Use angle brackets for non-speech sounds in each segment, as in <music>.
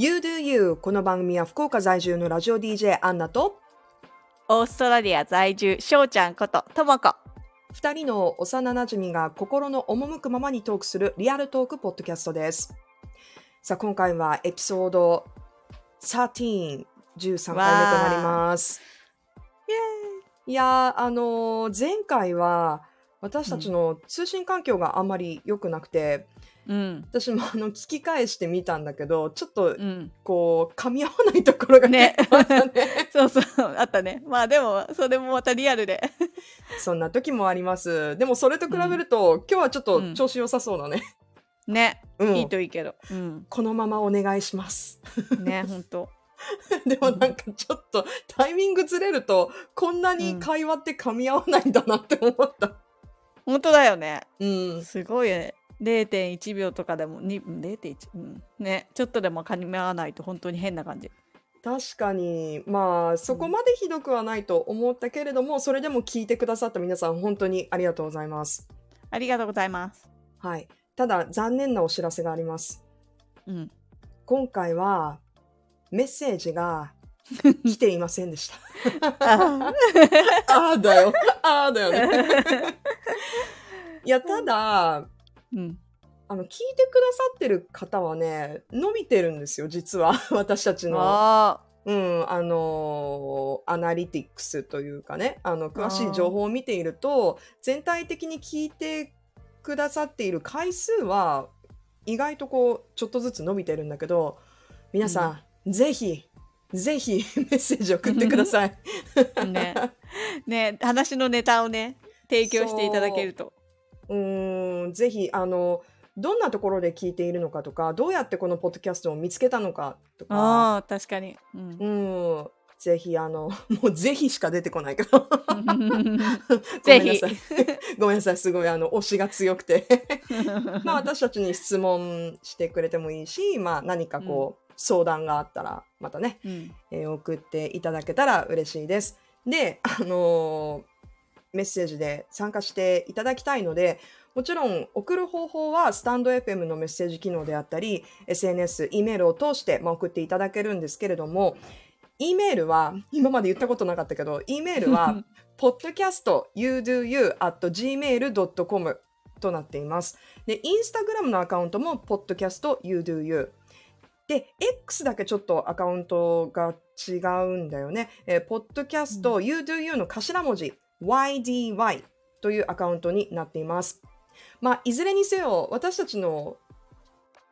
You Do You この番組は福岡在住のラジオ DJ アンナとオーストラリア在住しょうちゃんことともこ2人の幼なじみが心の赴くままにトークするリアルトークポッドキャストです。さあ今回はエピソード13、13回目となります。いやー、あのー前回は私たちの通信環境があんまり良くなくて、うん。私もあの聞き返してみたんだけど、ちょっとうん。こう噛み合わないところがねね。<laughs> そうそうあったね。まあでもそれもまたリアルで。そんな時もあります。でもそれと比べると、今日はちょっと調子良さそうだね。ね、うん。いいといいけど。うん。このままお願いします。ねほんと。<laughs> でもなんかちょっとタイミングずれるとこんなに会話って噛み合わないんだなって思った。ほんとだよね。うん。すごいね0.1秒とかでもに0.1、うん、ねちょっとでも噛み合わないと本当に変な感じ確かにまあそこまでひどくはないと思ったけれども、それでも聞いてくださった皆さん本当にありがとうございます。ありがとうございますはい。ただ残念なお知らせがあります。うん今回はメッセージが <laughs> 来ていませんでした。あああだよ。ああだよね。いや、ただ、うん。あの、聞いてくださってる方はね、伸びてるんですよ、実は。<laughs> 私たちの、あ。うん、あのーアナリティクスというかね、あの、詳しい情報を見ていると、全体的に聞いてくださっている回数は、意外とこう、ちょっとずつ伸びてるんだけど、皆さん、ぜひ、ぜひ <laughs> メッセージ送ってください。ー <laughs> ね。ね話のネタをね提供していただけると。う。ーん、ぜひ、あの、どんなところで聞いているのかとか、どうやってこのポッドキャストを見つけたのかとか、ああ確かに、うん。うん、ぜひ、あの、<laughs> もうぜひしか出てこないけど、<laughs> ぜひ。<laughs> ごめんなさい。すごい、あの、推しが強くて。まあ、私たちに質問してくれてもいいし、まあ、何かこう、相談があったら、またね、うん。えー送っていただけたら嬉しいです。で、あのーメッセージで参加していただきたいので、もちろん送る方法はスタンド FM のメッセージ機能であったり、SNS、E メールを通して、まあ、送っていただけるんですけれども、E メールは、今まで言ったことなかったけど、E メールは、<laughs> podcast.youdoyou.gmail.com となっています。で、インスタグラムのアカウントも podcastyoudoyou。で、X だけちょっとアカウントが違うんだよね。えー、podcast youdoyou の頭文字 YDY というアカウントになっています。まあ、いずれにせよ、私たちの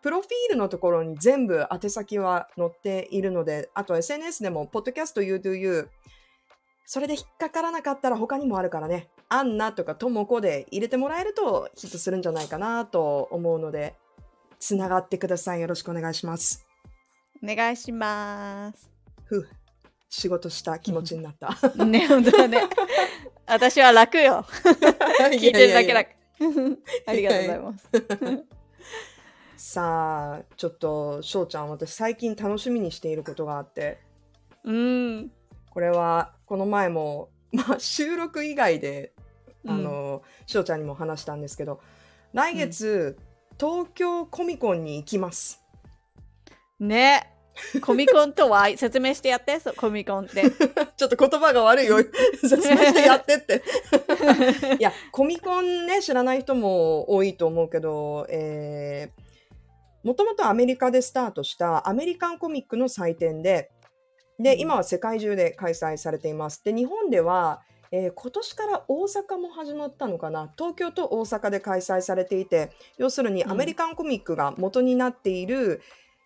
プロフィールのところに全部宛先は載っているので、あと SNS でも podcast youdoyou それで引っかからなかったら他にもあるからね、アンナとかトモコで入れてもらえるとヒットするんじゃないかなと思うので、つながってください。よろしくお願いします。お願いします。ふう、仕事した気持ちになった。ね本当だね。私は楽よ。<laughs> 聞いてるだけだ楽 <laughs> ありがとうございます。さあ、ちょっと、翔ちゃん、私最近楽しみにしていることがあって、うん。これは、この前も、まあ、収録以外で、あの、翔ちゃんにも話したんですけど、来月、東京コミコンに行きます。ね <laughs> コミコンとは説明してやってそうコミコンって <laughs> ちょっと言葉が悪いよ。<laughs> 説明してやってって。いや、コミコンね、知らない人も多いと思うけど、えー、もともとアメリカでスタートしたアメリカンコミックの祭典で、で、うん今は世界中で開催されています。で、日本では、えー今年から大阪も始まったのかな東京と大阪で開催されていて要するにうんアメリカンコミックが元になっている、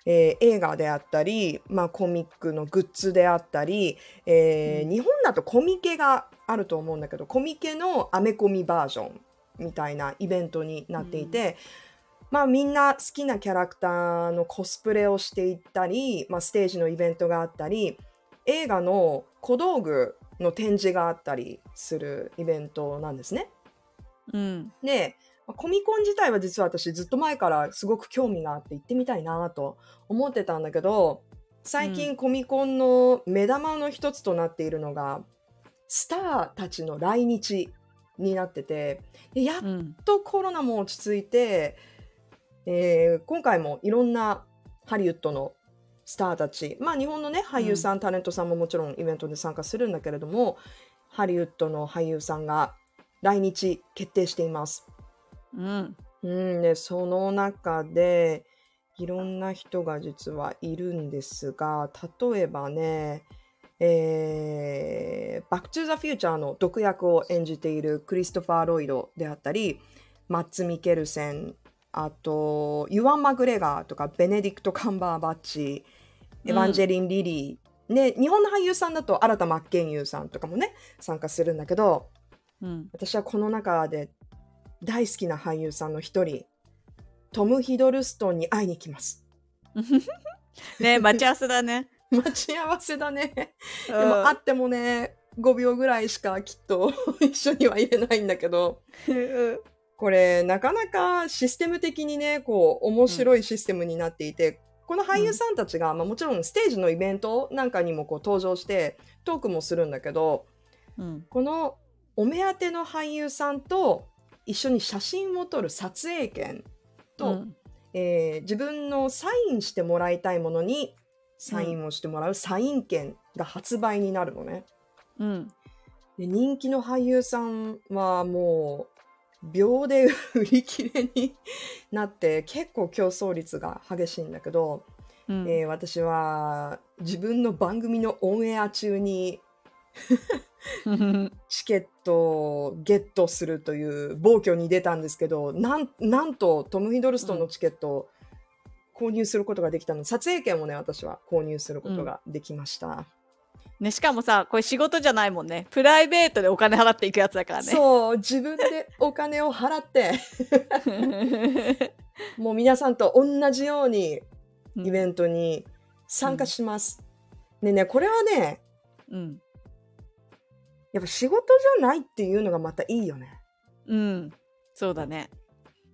えー映画であったり、まあ、コミックのグッズであったり、えーうん。日本だとコミケがあると思うんだけどコミケのアメコミバージョンみたいなイベントになっていて、まあみんな好きなキャラクターのコスプレをしていったり、まあ、ステージのイベントがあったり映画の小道具の展示があったりするイベントなんですね。うん。で、まあコミコン自体は実は私ずっと前からすごく興味があって行ってみたいなと思ってたんだけど最う近コミコンの目玉の一つとなっているのが、スターたちの来日になっててでやっうん。とコロナも落ち着いて、えー今回もいろんなハリウッドのスターたち、まあ日本のね、俳優さん、タレントさんももちろんイベントで参加するんだけれども、ハリウッドの俳優さんが来日決定しています。うん。うん、で、その中で、いろんな人が実はいるんですが、例えばね、えー、バック・トゥ・ザ・フューチャーの毒役を演じているクリストファー・ロイドであったり、マッツ・ミケルセン、あと、ユアン・マグレガーとか、ベネディクト・カンバーバッチ、エヴァンジェリン・リリー、ね、日本の俳優さんだと新田真剣佑さんとかもね、参加するんだけど、うん。私はこの中で大好きな俳優さんの一人、トム・ヒドルストンに会いに行きます。ね待ち合わせだね。待ち合わせだね。<laughs> でうんも会ってもね、5秒ぐらいしかきっと <laughs> 一緒にはいれないんだけど、うんこれなかなかシステム的にね、こう面白いシステムになっていて、この俳優さんたちが、まあ、もちろんステージのイベントなんかにもこう登場してトークもするんだけど、うん。このお目当ての俳優さんと一緒に写真を撮る撮影権と、うんえー自分のサインしてもらいたいものにサインをしてもらうサイン権が発売になるのね。うん。で人気の俳優さんはもう秒で売り切れになって結構競争率が激しいんだけど、うんえー私は自分の番組のオンエア中に <laughs> チケットをゲットするという暴挙に出たんですけどなんなんとトム・ヒドルストンのチケットを購入することができたの、撮影権をね私は購入することができました、ね、しかもさ、これ仕事じゃないもんね。プライベートでお金払っていくやつだからね。そう自分でお金を払って。<laughs> もう皆さんと同じようにイベントに参加します、でねこれはねうん。やっぱ仕事じゃないっていうのがまたいいよねうん。そうだね。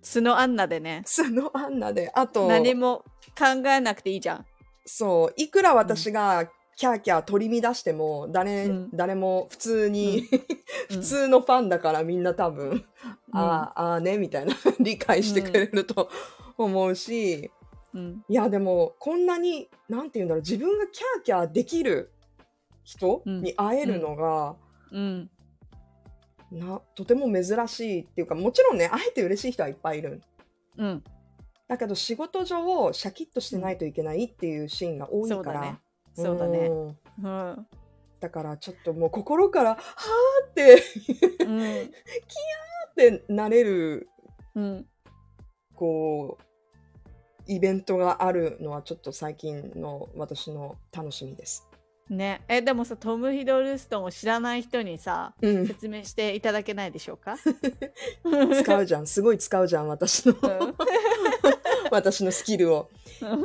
素のアンナでね。そのアンナであと何も考えなくていいじゃん。そういくら私がキャーキャー取り乱しても誰,、うん誰も普通に、うん <laughs> 普通のファンだからみんな多分、ああああねみたいな <laughs> 理解してくれると思うし、うん。いやでもこんなになんて言うんだろう自分がキャーキャーできる人うんに会えるのが、うん。なとても珍しいっていうかもちろんね会えて嬉しい人はいっぱいいるうん。だけど仕事上シャキッとしてないといけないっていうシーンが多いから、そうだね。そうだね。んうん。だからちょっともう心からはーってうん。ってなれるうん。こうイベントがあるのはちょっと最近の私の楽しみです。ね。え、でもさ、トム・ヒドルストンを知らない人にさ、うん、説明していただけないでしょうか？<laughs> 使うじゃん。すごい使うじゃん私の。うん。<laughs> 私のスキルを、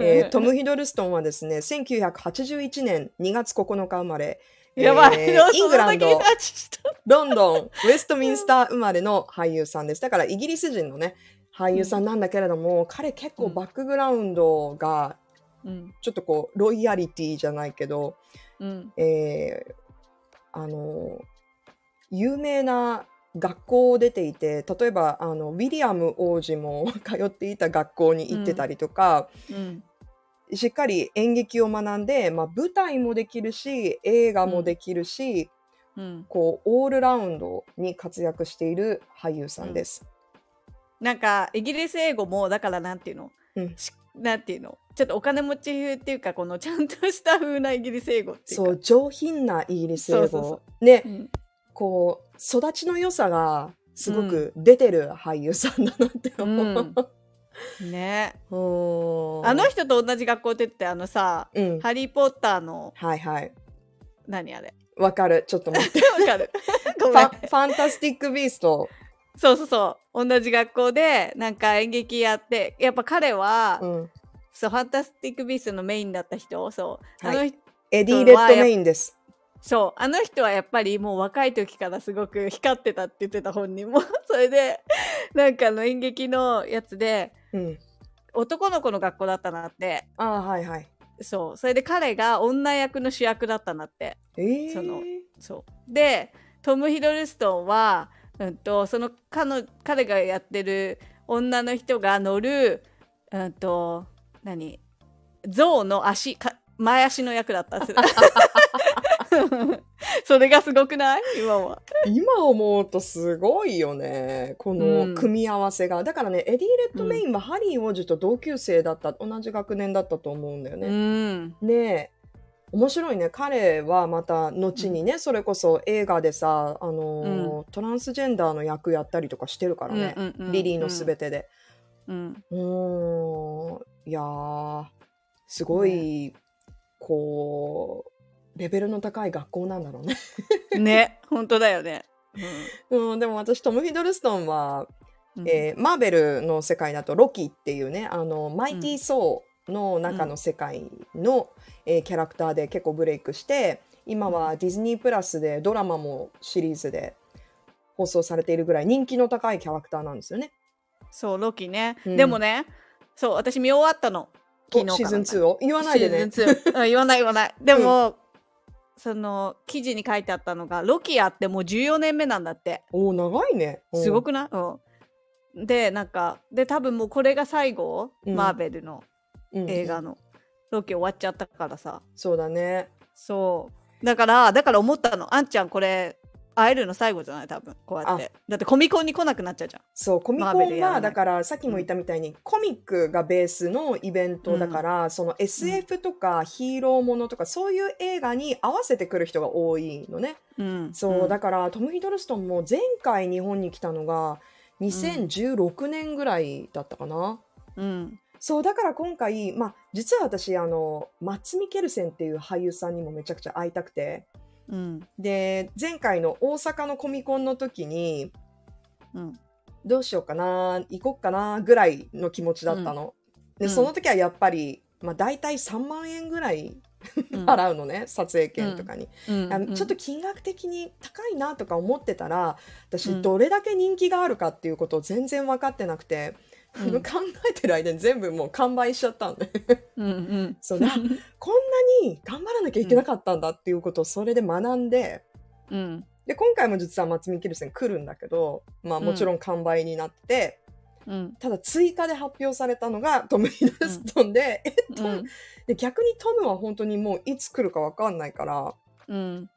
えートム・ヒドルストンはですね1981年2月9日生まれ。やばい、えーイングランド。ロンドンウェストミンスター生まれの俳優さんです。だからイギリス人のね俳優さんなんだけれども、彼結構バックグラウンドがうん。ちょっとこうロイヤリティじゃないけど、うん。えーあの有名な学校を出ていて例えばあのウィリアム王子も <laughs> 通っていた学校に行ってたりとか、うん。しっかり演劇を学んで、まあ、舞台もできるし映画もできるし、うん。こうオールラウンドに活躍している俳優さんです。なんか、イギリス英語も、だからなんていうの、うんしなんていうの？ちょっとお金持ち風っていうか、このちゃんとした風なイギリス英語っていうか。そう上品なイギリス英語そうん。こう育ちの良さがすごく出てる俳優さんだなって思う。ね。<laughs> うんあの人と同じ学校って言って、あのさ、うん、ハリー・ポッターの、はいはい。何あれ？わかる。ちょっと待って。<laughs> わかる <laughs> ファンタスティック・ビースト。そうそうそう。同じ学校で、なんか演劇やって、やっぱ彼は、うん、そう、ファンタスティック・ビーストのメインだった人、そう。はいあの人エディ・レッドメインです。そう、あの人はやっぱりもう若い時からすごく光ってたって言ってた本人も。<laughs> それで、なんかあの演劇のやつで、うん。男の子の学校だったなって。ああ、はいはい。そう。それで彼が女役の主役だったなって。えー、そのそう。で、トム・ヒドルストンは、うんと、その彼の彼がやってる女の人が乗る、うんと、何？象の足か前足の役だったす <laughs> それがすごくない？今は。今思うとすごいよね。この組み合わせが。だからね、エディ・レッドメインはハリー王子と同級生だった、同じ学年だったと思うんだようね。ん。で、面白いね。彼はまた後にね、それこそ映画でさ、あのートランスジェンダーの役やったりとかしてるからね。うんうんうんリリーのすべてで。うん。うーん、いやー、すごい、こう、レベルの高い学校なんだろうね。<laughs> ね、本当だよね。うん、でも私、トム・ヒドルストンは、うんえーマーベルの世界だとロキっていうね、あの、マイティー・ソーの中の世界の、えーキャラクターで結構ブレイクして、今はディズニープラスでドラマもシリーズで放送されているぐらい人気の高いキャラクターなんですよね。そう、ロキね。うんでもね、そう、私見終わったの。昨日おシーズン2 2を？言わないでね。シーズン2。うん、言わない言わない。<laughs> でも、その記事に書いてあったのが、ロキやってもう14年目なんだって。おお長いね。すごくない？うん。で、なんか、で、多分もうこれが最後、うんマーベルのうん映画の。ロキ終わっちゃったからさ。そうだね。そう。だから、だから思ったの。あんちゃんこれ、会えるの最後じゃない？多分。こうやって。だってコミコンに来なくなっちゃうじゃん。そうコミコンはだからさっきも言ったみたいに、コミックがベースのイベントだから、その SF とかヒーローものとかそういう映画に合わせてくる人が多いのね。うん。そう、んだからトム・ヒドルストンも前回日本に来たのが2016年ぐらいだったかな。うん。そうだから今回、まあ、実は私あのマッツ・ミケルセンっていう俳優さんにもめちゃくちゃ会いたくてうん。で前回の大阪のコミコンの時にうん。どうしようかな行こっかなぐらいの気持ちだったの。でうん。その時はやっぱり、まあ、大体3万円ぐらいうん。<laughs> 払うのね、撮影券とかに、うん。ちょっと金額的に高いなとか思ってたら私うん。どれだけ人気があるかっていうことを全然分かってなくて、うん考えてる間に全部もう完売しちゃったのね。うんうん。<laughs> そうだこんなに頑張らなきゃいけなかったんだっていうことをそれで学んで、うん。で今回も実は松見キルセン来るんだけど、まあ、もちろん完売になって、うん。ただ追加で発表されたのがトム・ヒドルストンで,、えっとうん。で逆にトムは本当にもういつ来るか分かんないからうん。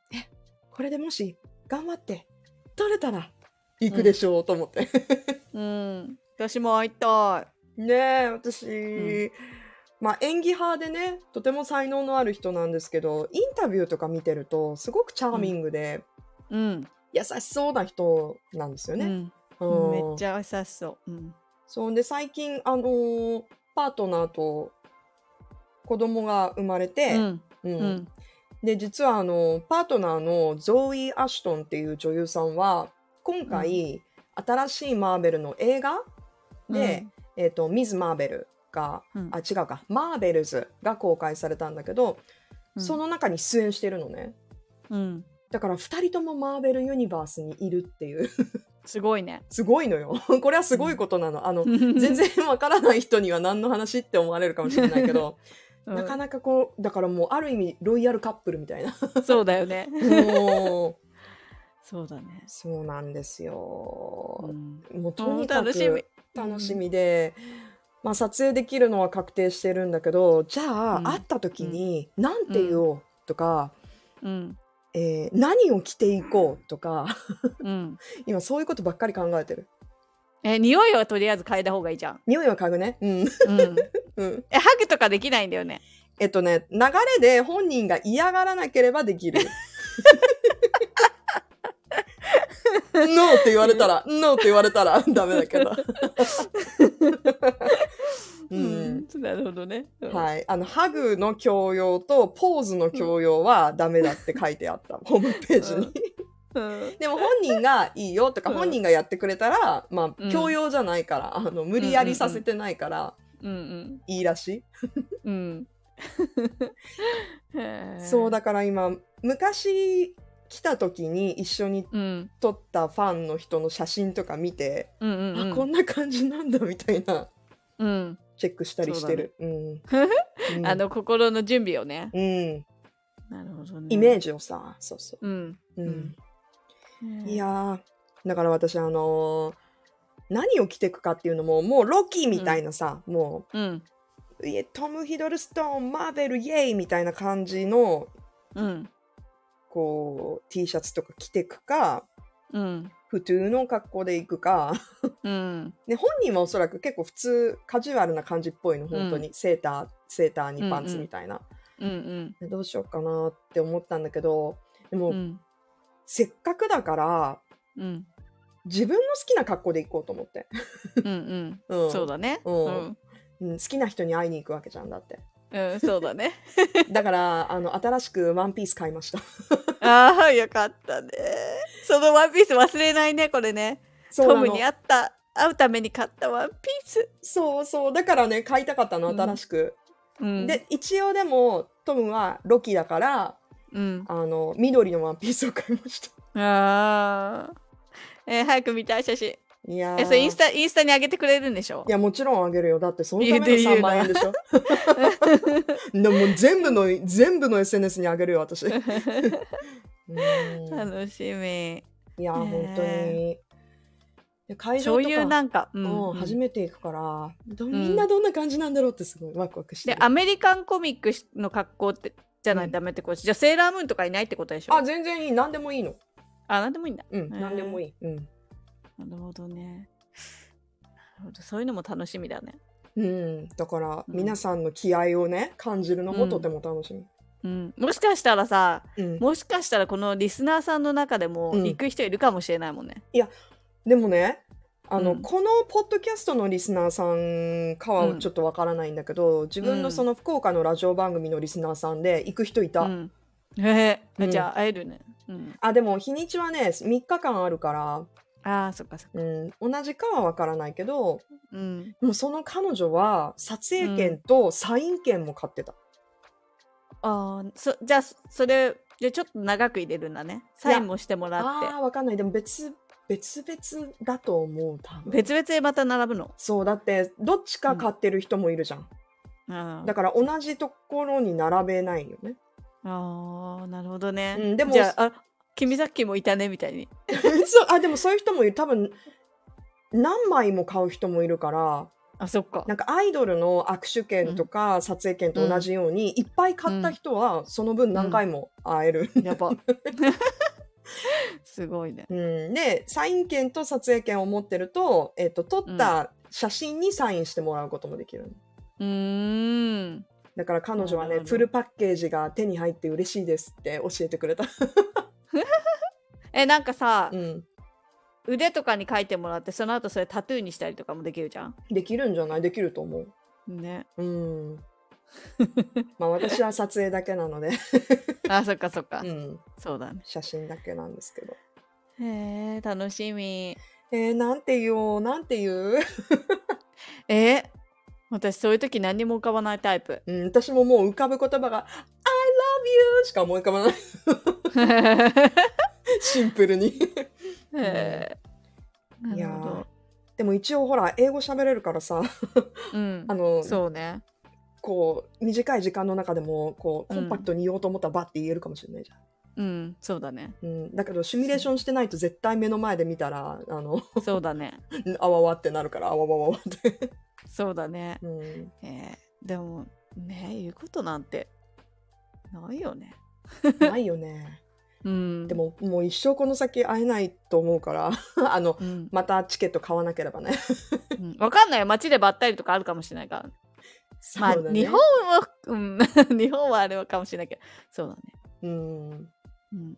これでもし頑張って取れたら行くでしょうと思って。うん。私も会いたねえ私、んまあ演技派でねとても才能のある人なんですけどインタビューとか見てるとすごくチャーミングで、い。うん。優しそうな人なんですよね。うん。うんめっちゃ優しそう。うん。そうで最近あのーパートナーと子供が生まれて、うん。うんうん。で実はあのパートナーのゾーイ・アシュトンっていう女優さんは今回、新しいマーベルの映画で、えー、とミズ・マーベルが、うん。あ違うか。マーベルズが公開されたんだけど、うん。その中に出演してるのね。うん。だから2人ともマーベルユニバースにいるっていう。<laughs> すごいね。すごいのよ。<laughs> これはすごいことなの。あの全 <laughs> 全然わからない人には何の話って思われるかもしれないけど、うん。なかなかこうだからもうある意味ロイヤルカップルみたいな。そうだよね。もう。そうだね。そうなんですよ。う、ん。もうとにかく楽しみ。楽しみで、まあ、撮影できるのは確定してるんだけどじゃあ、うん会った時に何て言おう？とか、うん。えー何を着ていこう？とかうん。<laughs> 今そういうことばっかり考えてるえ、匂いはとりあえず嗅いだ方がいいじゃん。匂いは嗅ぐねうん、うん。<laughs> うん、え、ハグとかできないんだよね。えっとね流れで本人が嫌がらなければできる <laughs> <laughs> ノーって言われたらノーって言われたらダメだけど <laughs> うん、なるほどね。い。はい、あのハグの強要とポーズの強要はダメだって書いてあった、<laughs> ホームページに。うん。でも本人がいいよとか、うん本人がやってくれたら、まあ、うん強要じゃないから、あの無理やりさせてないから、うんいいらしい。うん。うん。そうだから今、昔来た時に一緒にうん。撮ったファンの人の写真とか見て、うんうんうん。あ、こんな感じなんだみたいな、うん。チェックしたりしてる。うん <laughs> うんあの、心の準備をね。うん、なるほどね。イメージをさ、そうそうん。う。うんうんいやーだから私あのー何を着てくかっていうのももうロキみたいなさ、もうん。ういえトム・ヒドルストーン、マーベル、イエイみたいな感じの、うん。こう、T シャツとか着てくか、うん。普通の格好で行くか、うん。<laughs> で本人はおそらく結構普通、カジュアルな感じっぽいの、本当に。セーター、セーターにパンツみたいな。うん。でどうしようかなって思ったんだけど、でも、うん。せっかくだから、うん。自分の好きな格好で行こうと思って。うん。ううん <laughs> ん。そうだね。ううんん。うん好きな人に会いに行くわけじゃんだって。うん、そうだね。<laughs> だから、あの、新しくワンピース買いました。<laughs> ああ、よかったね。そのワンピース忘れないね、これね。そうなのトムに会った、会うために買ったワンピース。そうそう。だからね、買いたかったの、うん新しく。うん。で、一応でも、トムはロキだから、うん。あの、緑のワンピースを買いました。ああ。えー早く見たい写真。いやーえ、それインスタ、インスタに上げてくれるんでしょ？いや、もちろんあげるよ。だって、そのための言うて言うな3万円でしょ？<laughs> でもう全部の、全部の SNS にあげるよ、私。<laughs> うん楽しみ。いや本当に。で会場そういうとか、なんか、ううんうん初めて行くから、どみんなどんな感じなんだろうってすごいワクワクしてで、る。アメリカンコミックの格好って、じゃないとダメってこと、じゃあセーラームーンとかいないってことでしょ？あ、全然いい。何でもいいの。あ、なんでもいいんだ。うん、何でもいい。うん。なるほどね。なるほどそういうのも楽しみだね。うん、だから、うん皆さんの気合をね、感じるのもとても楽しみ。うん、もしかしたらさ、うん。もしかしたらこのリスナーさんの中でもうん行く人いるかもしれないもんね。でもね、あの、うんこのポッドキャストのリスナーさんかはちょっとわからないんだけど、自分のその福岡のラジオ番組のリスナーさんで行く人いた。うん、へえ、うんじゃあ会えるね。うん、あ、でも日にちはね、3日間あるから、ああ、そっかそっか。うん、同じかはわからないけど、うん、でもその彼女は撮影券とサイン券も買ってた。ああ、そじゃあそれじゃあちょっと長く入れるんだね。サインもしてもらって。ああー、わかんない。でも別、別々だと思う、多分。別々でまた並ぶの？そう、だって、どっちか買ってる人もいるじゃん。あーだから同じところに並べないよね。あー、なるほどね。うんでもじゃあ、あ君さっきもいたねみたいに。そう、あ、でもそういう人もいる。多分、何枚も買う人もいるから、あ、そっか。なんかアイドルの握手券とか撮影券と同じように、いっぱい買った人はその分何回も会える。やば。<laughs> すごいね。うん、で、サイン券と撮影券を持ってると、えっ、と、撮った写真にサインしてもらうこともできるの。うーん。だから彼女はね、フルパッケージが手に入って嬉しいですって教えてくれた。<laughs> え、なんかさ、うん。腕とかに書いてもらって、その後それタトゥーにしたりとかもできるじゃん？できるんじゃない？できると思う。ね。うん。<laughs> まあ私は撮影だけなので、<laughs> あ、そっかそっか。うん、そうだね。写真だけなんですけど。へえ、楽しみ。えー、なんて言おう、なんて言う、え私そういう時何にも浮かばないタイプ。うん、私ももう浮かぶ言葉が、you しか思い浮かばない。<laughs> シンプルに。へえ。いやーなるほど。でも一応ほら、英語喋れるからさ、うん <laughs> あ。の、そうね。こう、短い時間の中でも、こう、コンパクトに言おうと思ったらバッて言えるかもしれないじゃん。うん、そうだね。うん、だけどシミュレーションしてないと絶対目の前で見たらあのそうだね。<laughs> あわわってなるからあわわわわって、そうだね。うん、えーでも、ね、言うことなんてないよね。ないよね <laughs> うん。で、ももう一生この先会えないと思うから <laughs> あのうんまたチケット買わなければねうんわかんないよ。街でばったりとかあるかもしれないから。まあ、日本は、うん、<laughs> 日本はあれかもしれないけど、そうだね。うんうん、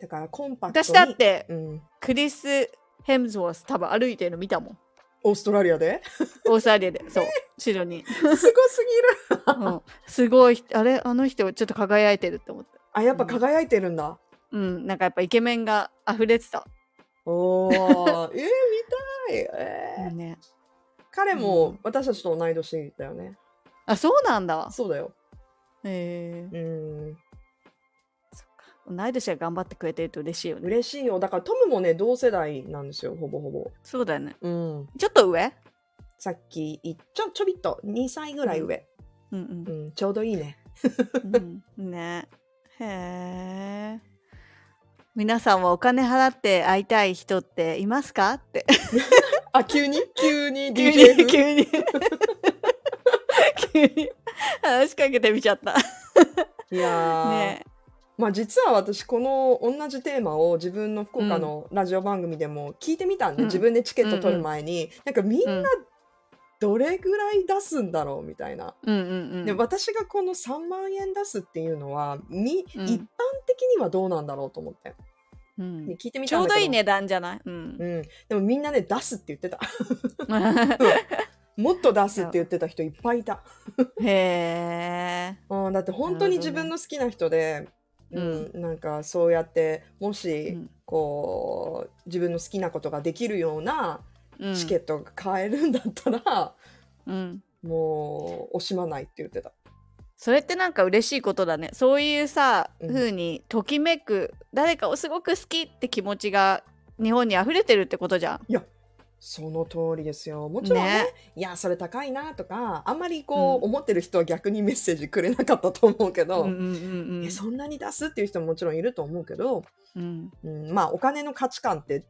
だからコンパクトに私だって、うん、クリス・ヘムズワース多分歩いてるの見たもん。オーストラリアで？オーストラリアで。そう、後ろに。すごすぎる。うん、すごい、あれ？あの人ちょっと輝いてるって思った。あやっぱ輝いてるんだ、うん、なんかやっぱイケメンが溢れてた。おー。えー、見たい、えー。ね、彼うもん。私たちと同い年だよね。あ、そうなんだ。そうだよ。へえうん。同い年が頑張ってくれてると嬉しいよね。嬉しいよだからトムもね同世代なんですよほぼほぼそうだよね。うんちょっと上？さっきいちょちょびっと2歳ぐらい上、うんうんちょうどいいねうん。うん、ね。へえ。皆さんはお金払って会いたい人っていますか？って。<laughs> あ急に？急に？急に、<laughs> 風？<laughs> 急に。話しかけてみちゃった。いやー、ねまあ実は私この同じテーマを自分の福岡のラジオ番組でも聞いてみたんで、うん。自分でチケット取る前に、なんかみんうん。などれぐらい出すんだろうみたいな。うんうんうん。で私がこの3万円出すっていうのはみ、うん。一般的にはどうなんだろうと思って、うん。で聞いてみたんだけど。ちょうどいい値段じゃない？うん。うん、でもみんなね出すって言ってた。<laughs> もっと出すって言ってた人いっぱいいた、へえ。うん、だって本当に自分の好きな人で、ううんなんかそうやってもし、うんこう自分の好きなことができるようなうんチケットが買えるんだったら、うん。もう惜しまないって言ってた。それってなんか嬉しいことだね。そういうさ、うん風にときめく誰かをすごく好きって気持ちが日本に溢れてるってことじゃん。その通りですよ。もちろんね、ねいや、それ高いなとか、あんまりこう、うん思ってる人は逆にメッセージくれなかったと思うけど、うんうんうんえそんなに出すっていう人ももちろんいると思うけど、うんうん、まあ、お金の価値観って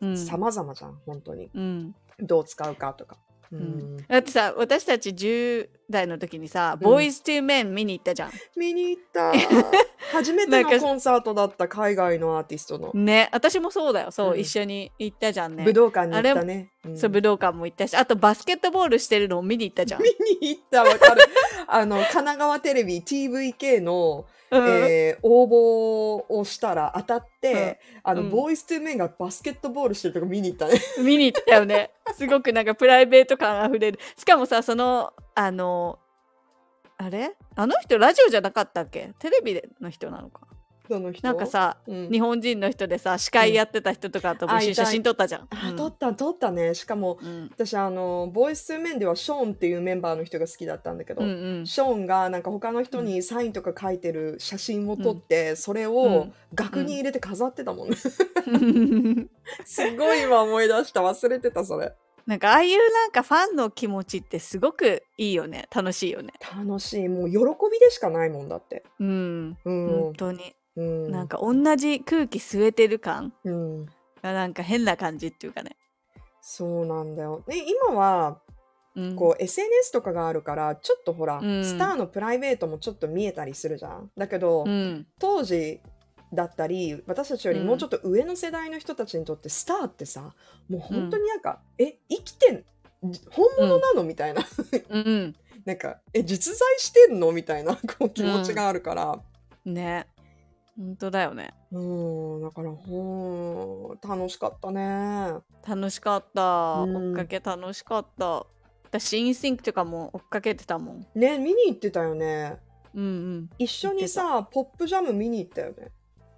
うん様々じゃん、本当に。うんどう使うかとか。うんんだってさ私たち10代の時にさ「うんボーイズ・トゥ・メン」見に行ったじゃん。見に行った。<laughs> 初めてのコンサートだった海外のアーティストの。ね私もそうだよそう、うん一緒に行ったじゃんね。武道館に行ったね。うんそう武道館も行ったしあとバスケットボールしてるのを見に行ったじゃん。<laughs> 見に行った、わかる。あの、神奈川テレビ TVK の、うんえー応募をしたら当たって、あの、うんボーイストゥーメンがバスケットボールしてるとこ見に行ったね。見に行ったよね。すごくなんかプライベート感あふれる。しかもさ、その、あの、あれ？あの人ラジオじゃなかったっけ？テレビの人なのか？その人？なんか、さ、うん日本人の人でさ、司会やってた人とかとも一緒に写真撮ったじゃん。あ、うん撮った、撮ったね。しかも、うん私、あの、ボーイストゥーメンではショーンっていうメンバーの人が好きだったんだけど、うんうんショーンがなんか他の人にサインとか書いてる写真を撮って、それうをん額に入れて飾ってたもんね。<laughs> すごい今思い出した。忘れてた、それ。なんかああいうなんかファンの気持ちってすごくいいよね。楽しいよね。楽しい。もう喜びでしかないもんだって。うん。うん。本当に。うん。なんか同じ空気吸えてる感うん。がなんか変な感じっていうかね。そうなんだよ。ね、今は、うん、こう、SNS とかがあるから、ちょっとほら、うんスターのプライベートもちょっと見えたりするじゃん。だけど、うん。当時だったり、私たちよりもうちょっと上の世代の人たちにとって、スターってさ、もう本当になんか、え、生きてん、本物なのみたいな。うん。<laughs> なんか、え、実在してんのみたいなこう気持ちがあるから。ね。本当だよね。うん、だから、ほん、楽しかったね。楽しかった。うん追っかけ楽しかった。私、インシンクとかも追っかけてたもん。ね、見に行ってたよね。うんうん。一緒にさ、ポップジャム見に行ったよね。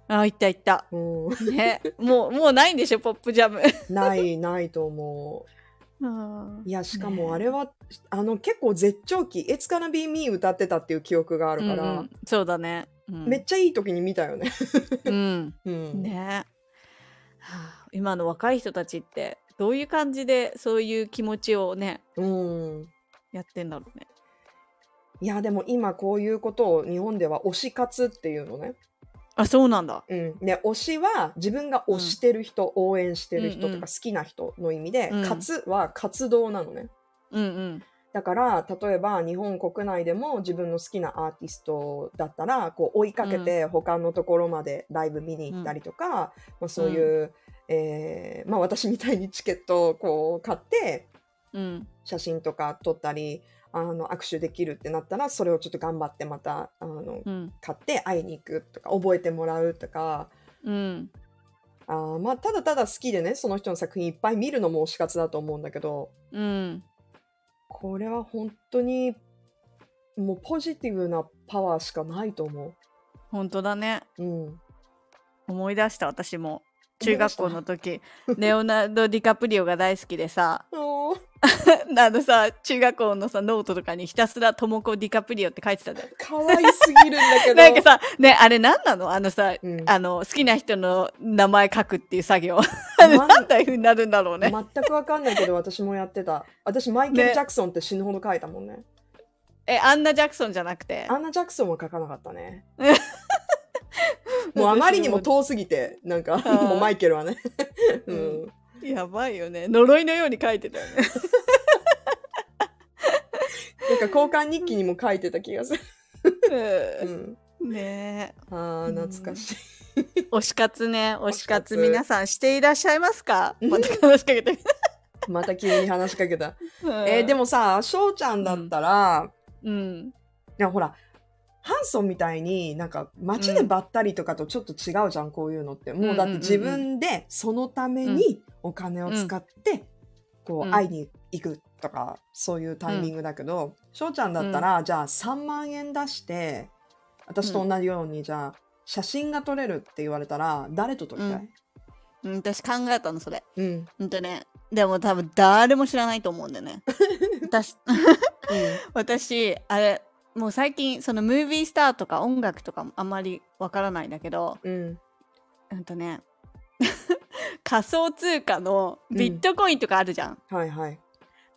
あ、行った行った。うん、ね。もう、もうないんでしょ、ポップジャム。<laughs> ない、ないと思う。いや、しかもあれは、あの、結構絶頂期、It's gonna be me 歌ってたっていう記憶があるから、うんうんそうだね。うんめっちゃいい時に見たよね。うん。<laughs> うん。ね。はあ今の若い人たちって、どういう感じでそういう気持ちをね、うん。やってんだろうね。いや、でも今こういうことを日本では推し活っていうのね。あ、そうなんだ。うん。で、推しは自分が推してる人、応援してる人うんうんとか好きな人の意味で、うん活は活動なのね。うんうん。だから例えば日本国内でも自分の好きなアーティストだったらこう追いかけて他のところまでライブ見に行ったりとか、まあ、そういう、えーまあ、私みたいにチケットをこう買ってうん。写真とか撮ったりあの握手できるってなったらそれをちょっと頑張ってまたあのうん。買って会いに行くとか覚えてもらうとか。うん。あーまあ、ただただ好きでねその人の作品いっぱい見るのも推し活だと思うんだけどうん。これは本当にもうポジティブなパワーしかないと思本当だね。う。うん。思い出した私も。中学校の時、レオナルド・ディカプリオが大好きでさ、<laughs> <laughs> あのさ、中学校のさ、ノートとかにひたすらトモコ・ディカプリオって書いてたんだよ。可愛すぎるんだけど。<laughs> なんかさ、ね、あれ何なの？あのさ、うんあの、好きな人の名前書くっていう作業。ま <laughs> なんだいう風になるんだろうね。全くわかんないけど私もやってた。私マイケル・ねジャクソンって死ぬほど書いたもんね。え、アンナ・ジャクソンじゃなくて？アンナ・ジャクソンは書かなかったね。もうあまりにも遠すぎて、なんか、ーもうマイケルはね。ううんん。やばいよね。呪いのように書いてたよね。でか交換日記にも書いてた気がする。ううん。ん、ねえああ、懐かしい。推し活ね。推し活皆さんしていらっしゃいますか？うん。また話しかけて。みまた急に話しかけた。えーでももさ、翔ちゃんだったら、うん。いやほら、ハンソンみたいになんか街でばったりとかとちょっと違うじゃん、こういうのって。もうだって自分でそのためにお金を使って、こううん。会いに行くとか、そういうタイミングだけど、翔ちゃんだったら、じゃあ3万円出して、私と同じように、じゃあ写真が撮れるって言われたら、誰と撮りたい？うん。私考えたのそれ。うん。ほんとねでも多分誰も知らないと思うんだよね。<laughs> 私 <laughs> 私あれもう最近そのムービースターとか音楽とかもあんまりわからないんだけどうん。うんとね <laughs> 仮想通貨のビットコインとかあるじゃん、はいはい。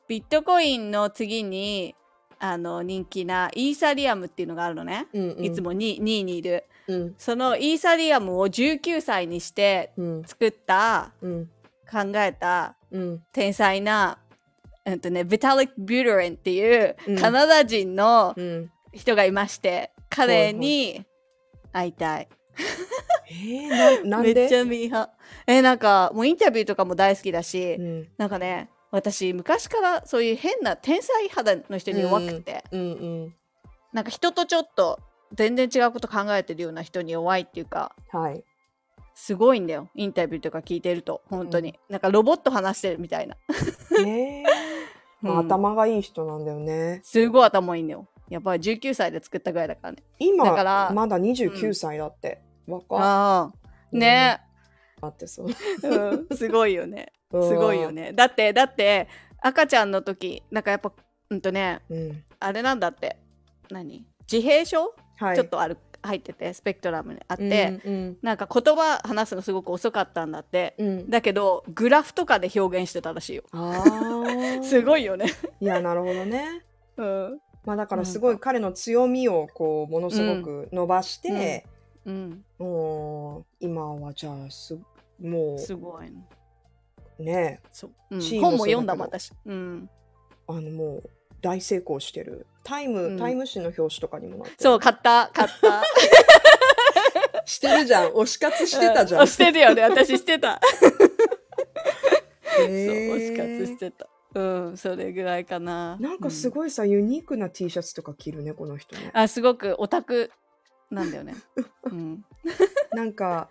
ビットコインの次にあの人気なイーサリアムっていうのがあるのね、うん、うん。いつも 2, 2位にいるうん。そのイーサリアムを19歳にしてうん。作ったうん。考えたうん。天才な、うんとね、ビタリック・ビュートレンっていううんカナダ人のうん。人がいまして、彼に会いたい。えー、ななんで？めっちゃミーハー。えなんかもうインタビューとかも大好きだし、うん。なんかね私昔からそういう変な天才肌の人に弱くて、うんうん。なんか人とちょっと全然違うこと考えてるような人に弱いっていうかはい。すごいんだよインタビューとか聞いてると本当に、なんかロボット話してるみたいな、ええまあうん。頭がいい人なんだよね。すごい頭いいんだよ。やっぱり19歳で作ったぐらいだからね。今、だからまだ29歳だって。若っ。ああ。ね、だってそう。<laughs> うん、すごいよね。すごいよ。ね。だってだって赤ちゃんの時なんかやっぱうんとねうん。あれなんだって。何？自閉症、はい。ちょっとある入っててスペクトラムにあって、うんなんか言葉話すのすごく遅かったんだって。うん。うん、だけどグラフとかで表現してたらしいよ。ああ。<laughs> すごい。いよね。いや、なるほどね。うん。まあだからすごい彼の強みをこう、ものすごく伸ばして、うん。もう今はじゃあす、もすごいね。そう、うん。本も読んだもん私。うん。あのもう大成功してる。タイム、うん。タイム誌の表紙とかにもなってる。そう買った買った。<laughs> してるじゃん。推し活してたじゃん。うしてるよね。私してた。そう推し活してた。うんそれぐらいかな。なんかすい、ごいさ、ユニークな T シャツとか着るね、この人ね。あすごくオタクなんだよね。うん。<laughs> なんか、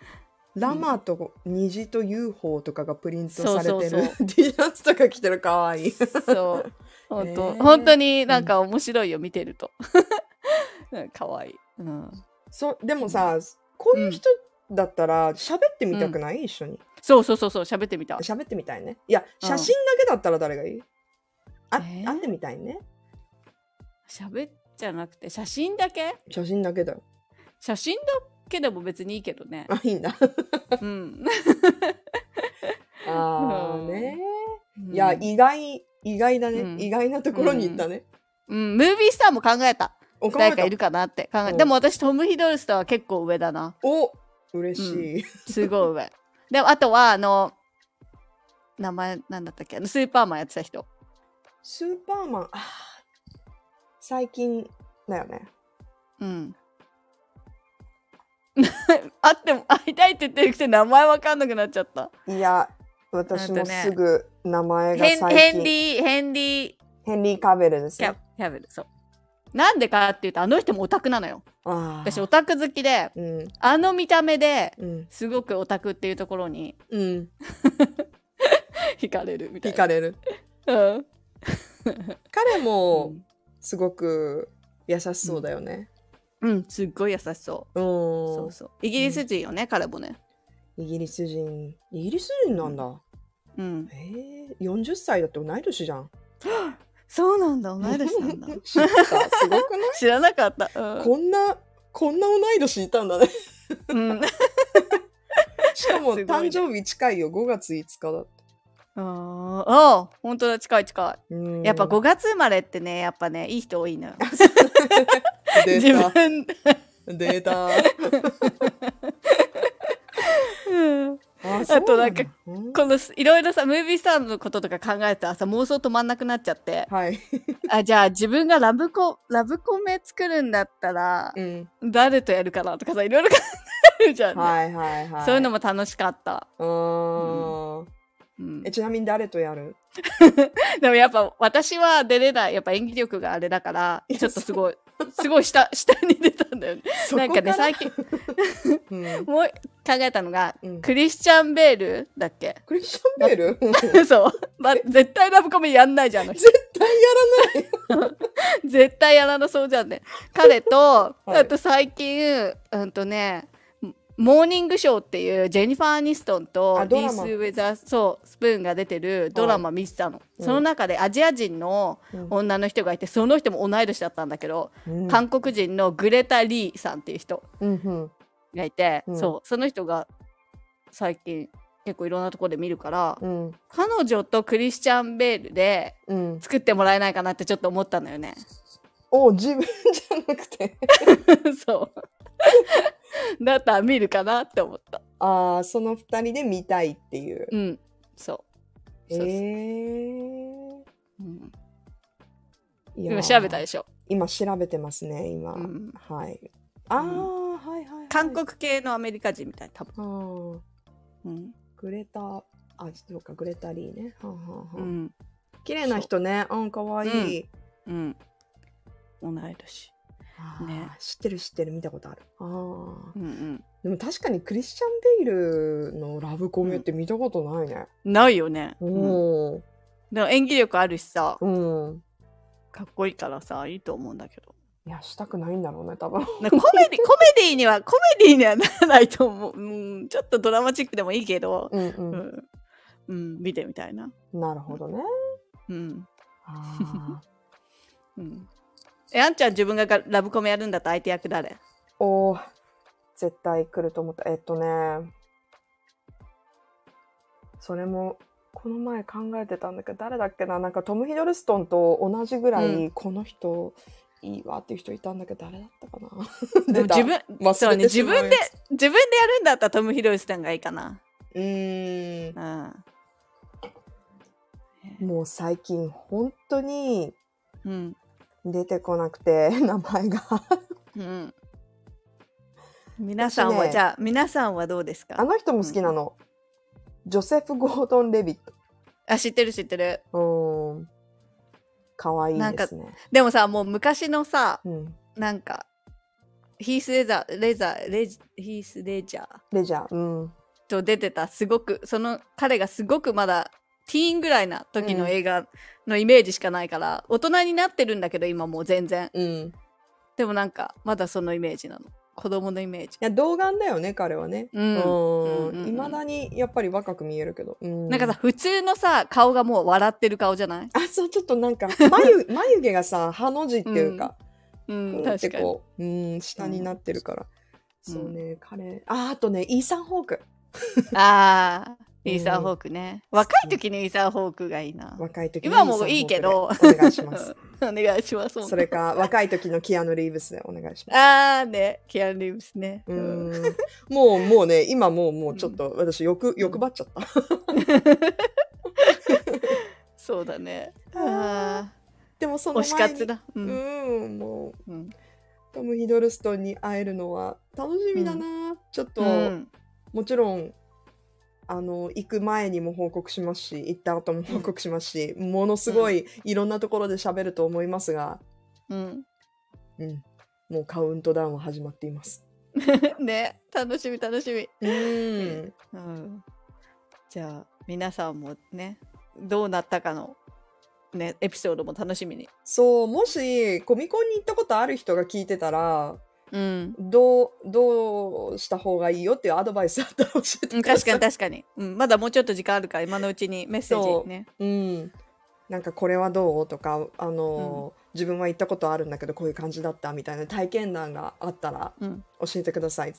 ラマと虹と UFO とかがプリントされてるそうそう。<laughs> T シャツとか着てる。かわいい。そう本当、へー。本当になんか面白いよ見てると。<laughs> うんかわいい、うん、そでもさ、こういう人だったら喋ってみたくない、一緒に。そうそうそうそう喋ってみた。喋ってみたいね。いや、うん。写真だけだったら誰がいい？あ、えー？会ってみたいね。喋っじゃなくて写真だけ？写真だけだよ。写真だけでも別にいいけどね。あ、いいんだ。うん。<laughs> あーうん。ね。いや、意外、意外だね、うん。意外なところに行ったね。うん、ムービースターも考えた。誰かいるかなって考えうん。でも私トム・ヒドルスターは結構上だな。お嬉しい。すごい上。でもあとはあの名前なんだったっけ？あのスーパーマンやってた人。スーパーマン、あー最近だよね。うん。<laughs> 会っても会いたいって言ってるくせに名前わかんなくなっちゃった。いや、私もすぐ名前がヘン最近。ヘンリーヘンリーヘンリー・カベルですキャね。キャベルそうなんでかっていうとあの人もオタクなのよあ私オタク好きでーうん、あの見た目でうん、すごくオタクっていうところにうん。<laughs> 惹かれるみたいな惹かれる。うん彼うもんすごく優しそうだよね。うん、すっごい優しそう。うん。そうそう。イギリス人よね、彼もね。イギリス人。イギリス人なんだ。うん。えー、40歳だって同い年じゃん。そうなんだ、同い年なんだ。<laughs> 知った？すごくない？知らなかった。うんこんな、こんな同い年いたんだね。うん。<laughs> しかも誕生日近いよ。5月5日だって。あーあー、本当だ、近い近うんい。やっぱ5月生まれってね、やっぱね、いい人多いのよ。<laughs> 出自た。分。出た。うん。あとなんかこのいろいろさムービースターのこととか考えたらさ妄想止まんなくなっちゃって。はい。あじゃあ自分がラブコラブコメ作るんだったらうん。誰とやるかなとかさいろいろ考えるじゃん、ねはいはいはい。そういうのも楽しかった、うーん。うん。え、ちなみに誰とやる？<laughs> でもやっぱ私は出れない。やっぱ演技力があれだからちょっとすごいすごい下下に出たんだよね。な？んかね最近うん。もう考えたのが、うん。クリスチャン・ベールだっけ？クリスチャン・ベール？絶 <laughs> そう、ま、絶対ラブコメやんないじゃんあの人。<laughs> 対やらない。<laughs> 絶対やらなそうじゃんね。彼と、い。あと最近うんとねモーニングショーっていうジェニファー・アニストンとリース・ウェザーそうスプーンが出てるドラマ見てたの、うんその中でアジア人のうん女の人がいてその人も同い年だったんだけど、うん韓国人のグレタ・リーさんっていう人。がいて、うんそうその人が最近結構いろんなところで見るから、うん。彼女とクリスチャン・ベールでうん。作ってもらえないかなってちょっと思ったんだよね。お自分じゃなくて。<laughs> そう。だったら見るかなって思った。ああ、その二人で見たいっていう。うん。そへう。そうそうえ。うん今調べたでしょ。今調べてますね、今。うんはい。ああ、はいはいはい。韓国系のアメリカ人みたい多分。うん。グレタ、あ、そうか、グレタリーね。はんはんはうんん。綺麗な人ね。うん、かわいい。うん。同い年。ね知ってる知ってる、見たことある。ああ。うんうん。でも確かにクリスチャン・ベイルのラブコメって見たことないね。ないよね。うんでも演技力あるしさ、うん。かっこいいからさ、いいと思うんだけど。いや、したくないんだろうね、多分。なコメディ、<laughs> コメディには、コメディにはならないと思う。うん。ちょっとドラマチックでもいいけど、うんう。ん。うん、見てみたいな。なるほどね。うん。あーうん。<laughs> え、あんちゃん自分ががラブコメやるんだった？ら相手役誰？おー絶対来ると思った。えっとね、それも、この前考えてたんだけど、誰だっけな？なんかトム・ヒドルストンと同じぐらい、うこの人、いいわっていう人いたんだけど、誰だったかな？<laughs> でも自分、忘そうね、れてしまう自分で、自分でやるんだったらトム・ヒドルストンがいいかな。うーん。うん。もう最近、本当にうん。出てこなくて、<laughs> 名前が。うん。皆さんは、私ねじゃあ、皆さんはどうですか？あの人も好きなの。ジョセフ・ゴードン・レビット。あ、知ってる知ってる。うーん。かわいいですね。でもさ、もう昔のさ、うん。なんか、ヒース・レザー、レザー、レジヒース・レジャーレジャー。うん。と出てた、すごく、その彼がすごくまだ、ティーンぐらいな時の映画のイメージしかないから、大人になってるんだけど、今もう全然。うん。いでもなんか、まだそのイメージなの。子供のイメージ。や、童顔だよね、彼はね。うんうんうんいまだにやっぱり若く見えるけど。うんなんかさ、普通のさ、顔がもう笑ってる顔じゃない？あ、そう、ちょっとなんか、眉、<laughs> 眉毛がさ、ハの字っていうか、うん、こうって確かに。こう、うん、下になってるから。うんそうね、彼。あ、あとね、イーサン・ホーク。ああ、うんイーサン・ホークね。若い時にイーサン・ホークがいいな。若い時の今もいいけど。お願いします。<laughs> お願いします。それか、若い時のキアヌ・リーブスでお願いします。ああね、キアヌ・リーブスね。ううんんもう、もうね、今もう、もうちょっと、私、欲、欲張っちゃった。<laughs> そうだね。<laughs> ああでも、そあ、の前に推し活だ。う。うんん、もう、うん。トム・ヒドルストンに会えるのは楽しみだな、ちょっと、うんもちろんあの行く前にも報告しますし行った後も報告しますし、ものすごいいろんなところで喋ると思いますが、うん。うん、もうカウントダウンは始まっています。<laughs> ね、楽しみ楽しみ。うん、うん。じゃあ、皆さんもね、どうなったかの、ね、エピソードも楽しみに。そうもしコミコンに行ったことある人が聞いてたらうん。どうどうした方がいいよっていうアドバイスあったら教えてうんください。確かに確かに、うん。まだもうちょっと時間あるから、今のうちにメッセージね。うん、なんかこれはどう？とかあの、自分は行ったことあるんだけどこういう感じだったみたいな体験談があったらうん。教えてください。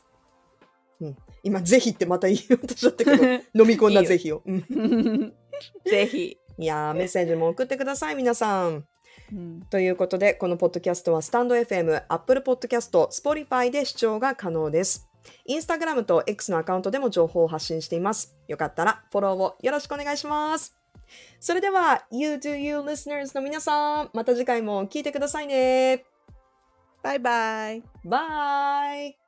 うん、今ぜひってまた言おうとしちゃったけど飲み込んだいいよぜひを。うん <laughs> ぜひ。いやーメッセージも送ってください皆さん。うん。ということでこのポッドキャストはスタンド FM、Apple Podcast、Spotify で視聴が可能です。インスタグラムと X のアカウントでも情報を発信しています。よかったらフォローをよろしくお願いします。それでは、You Do You Listeners の皆さん、また次回も聞いてくださいね。バイバイ。バイ